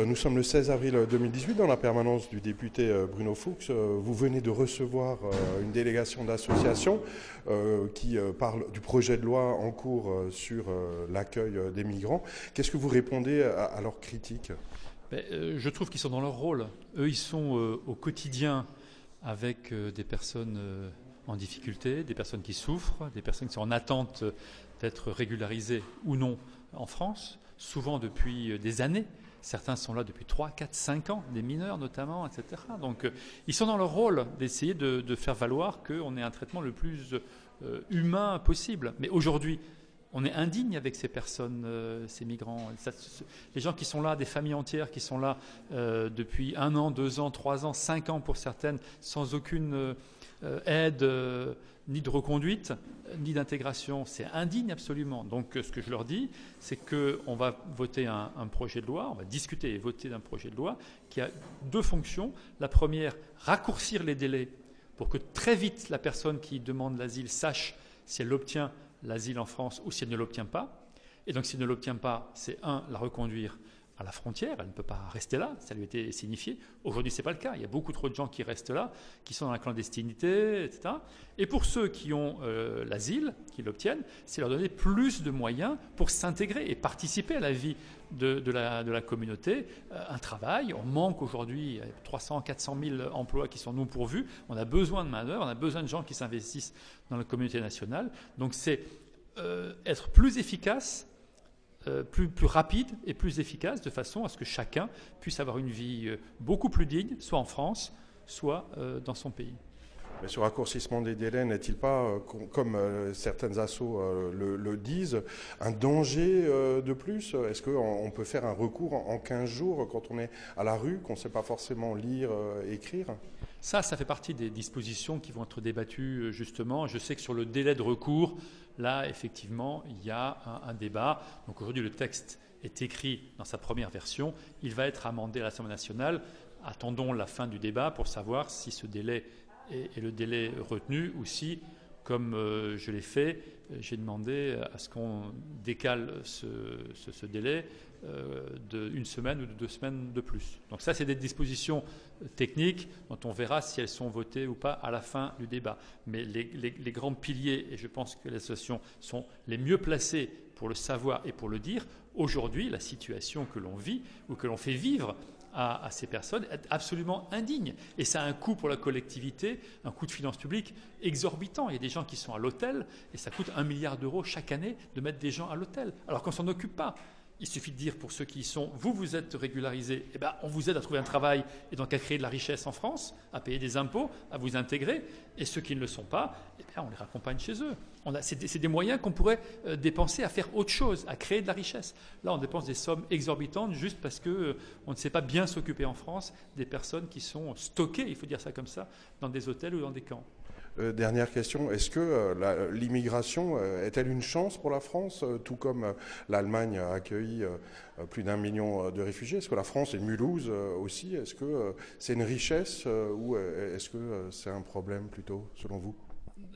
Euh, nous sommes le 16 avril 2018 dans la permanence du député euh, Bruno Fuchs. Euh, vous venez de recevoir une délégation d'associations qui parle du projet de loi en cours sur l'accueil des migrants. Qu'est-ce que vous répondez à, leurs critiques? Ben, Je trouve qu'ils sont dans leur rôle. Eux, ils sont au quotidien avec des personnes en difficulté, des personnes qui souffrent, des personnes qui sont en attente d'être régularisées ou non en France, souvent depuis des années. Certains sont là depuis 3, 4, 5 ans, des mineurs notamment, etc. Donc euh, ils sont dans leur rôle d'essayer de, faire valoir qu'on ait un traitement le plus euh, humain possible. Mais aujourd'hui, on est indigne avec ces personnes, euh, ces migrants. les gens qui sont là, des familles entières qui sont là depuis un an, deux ans, trois ans, cinq ans pour certaines, sans aucune aide ni de reconduite, ni d'intégration. C'est indigne absolument. Donc ce que je leur dis, c'est qu'on va voter un, projet de loi, on va discuter et voter d'un projet de loi qui a deux fonctions. La première, raccourcir les délais pour que très vite la personne qui demande l'asile sache si elle obtient l'asile en France ou si elle ne l'obtient pas. Et donc, si elle ne l'obtient pas, c'est un, la reconduire à la frontière, elle ne peut pas rester là, ça lui été signifié. Aujourd'hui, ce n'est pas le cas. Il y a beaucoup trop de gens qui restent là, qui sont dans la clandestinité, etc. Et pour ceux qui ont euh, l'asile, qui l'obtiennent, c'est leur donner plus de moyens pour s'intégrer et participer à la vie de, la, de la, communauté. Euh, un travail, on manque aujourd'hui 300, 400 000 emplois qui sont non pourvus. On a besoin de main-d'œuvre, on a besoin de gens qui s'investissent dans la communauté nationale. Donc c'est euh, être plus efficace euh, plus, rapide et plus efficace, de façon à ce que chacun puisse avoir une vie euh, beaucoup plus digne, soit en France, soit euh, dans son pays. Mais ce raccourcissement des délais n'est-il pas, comme certaines assos le, disent, un danger de plus? Est-ce qu'on peut faire un recours en 15 jours quand on est à la rue, qu'on ne sait pas forcément lire, écrire? Ça, ça fait partie des dispositions qui vont être débattues justement. Je sais que sur le délai de recours, Là, effectivement, il y a un, débat. Donc aujourd'hui, le texte est écrit dans sa première version. Il va être amendé à l'Assemblée nationale. Attendons la fin du débat pour savoir si ce délai est, le délai retenu ou si, comme euh, je l'ai fait, j'ai demandé à ce qu'on décale ce, délai euh, d'une semaine ou de deux semaines de plus. Donc ça, c'est des dispositions techniques dont on verra si elles sont votées ou pas à la fin du débat. Mais les, grands piliers, et je pense que les associations sont les mieux placées pour le savoir et pour le dire, aujourd'hui, la situation que l'on vit ou que l'on fait vivre à, ces personnes est absolument indigne. Et ça a un coût pour la collectivité, un coût de finances publiques exorbitant. Il y a des gens qui sont à l'hôtel et ça coûte un milliard d'euros chaque année de mettre des gens à l'hôtel, alors qu'on ne s'en occupe pas. Il suffit de dire pour ceux qui y sont, vous, vous êtes régularisés, eh ben, on vous aide à trouver un travail et donc à créer de la richesse en France, à payer des impôts, à vous intégrer. Et ceux qui ne le sont pas, eh on les raccompagne chez eux. C'est des, moyens qu'on pourrait euh, dépenser à faire autre chose, à créer de la richesse. Là, on dépense des sommes exorbitantes juste parce qu'on euh, ne sait pas bien s'occuper en France des personnes qui sont stockées, il faut dire ça comme ça, dans des hôtels ou dans des camps. Euh, dernière question, est-ce que euh, l'immigration euh, est-elle une chance pour la France, tout comme l'Allemagne a accueilli plus d'un million de réfugiés? Est-ce que la France et Mulhouse aussi, est-ce que c'est une richesse ou est-ce que c'est un problème plutôt, selon vous?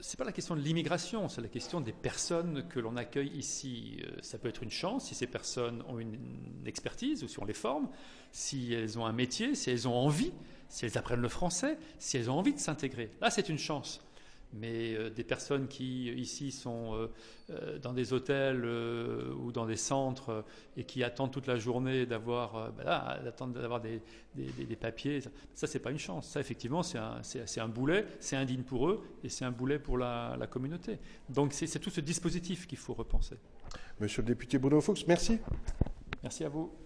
C'est pas la question de l'immigration, c'est la question des personnes que l'on accueille ici. Ça peut être une chance si ces personnes ont une expertise ou si on les forme, si elles ont un métier, si elles ont envie, si elles apprennent le français, si elles ont envie de s'intégrer. Là, c'est une chance mais euh, des personnes qui ici sont euh, euh, dans des hôtels ou dans des centres et qui attendent toute la journée d'avoir ben d'avoir des, des, papiers, ça, c'est pas une chance. Ça effectivement c'est un, un, boulet, c'est indigne pour eux et c'est un boulet pour la, la communauté. Donc c'est tout ce dispositif qu'il faut repenser. Monsieur le député Bruno Fuchs, merci. Merci à vous.